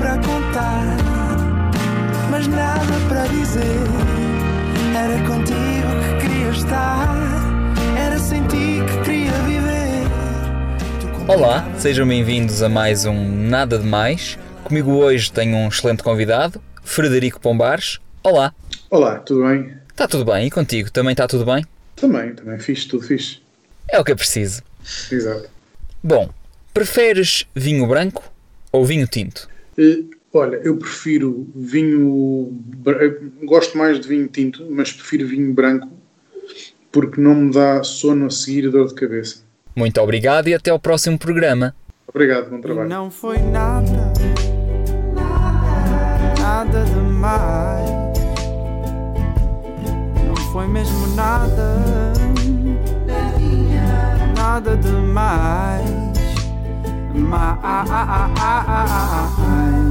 para contar, mas nada para dizer. Era contigo que queria estar, era sem ti que queria viver. Olá, sejam bem-vindos a mais um Nada de Mais. Comigo hoje tenho um excelente convidado, Frederico Pombares. Olá. Olá, tudo bem? Está tudo bem? E contigo? Também está tudo bem? Também, também fixe, tudo fixe. É o que é preciso. Exato. Bom, preferes vinho branco ou vinho tinto? Uh, olha, eu prefiro vinho. Gosto mais de vinho tinto, mas prefiro vinho branco porque não me dá sono a seguir e dor de cabeça. Muito obrigado e até ao próximo programa. Obrigado, bom trabalho. Não foi nada, nada demais. Não foi mesmo nada, nada demais. my eyes.